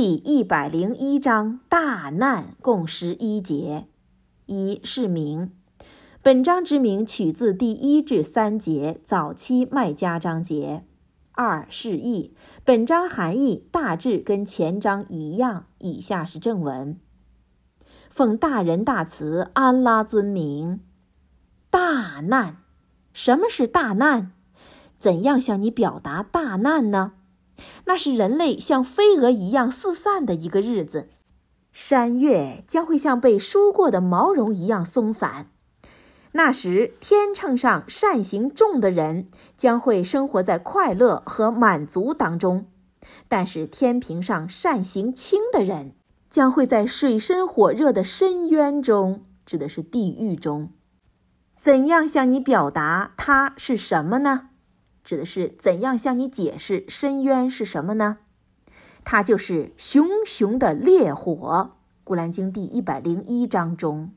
第一百零一章大难共十一节。一是名，本章之名取自第一至三节早期麦加章节。二是义，本章含义大致跟前章一样。以下是正文：奉大仁大慈安拉尊名，大难。什么是大难？怎样向你表达大难呢？那是人类像飞蛾一样四散的一个日子，山岳将会像被梳过的毛绒一样松散。那时，天秤上善行重的人将会生活在快乐和满足当中，但是天平上善行轻的人将会在水深火热的深渊中，指的是地狱中。怎样向你表达它是什么呢？指的是怎样向你解释深渊是什么呢？它就是熊熊的烈火，《古兰经》第一百零一章中。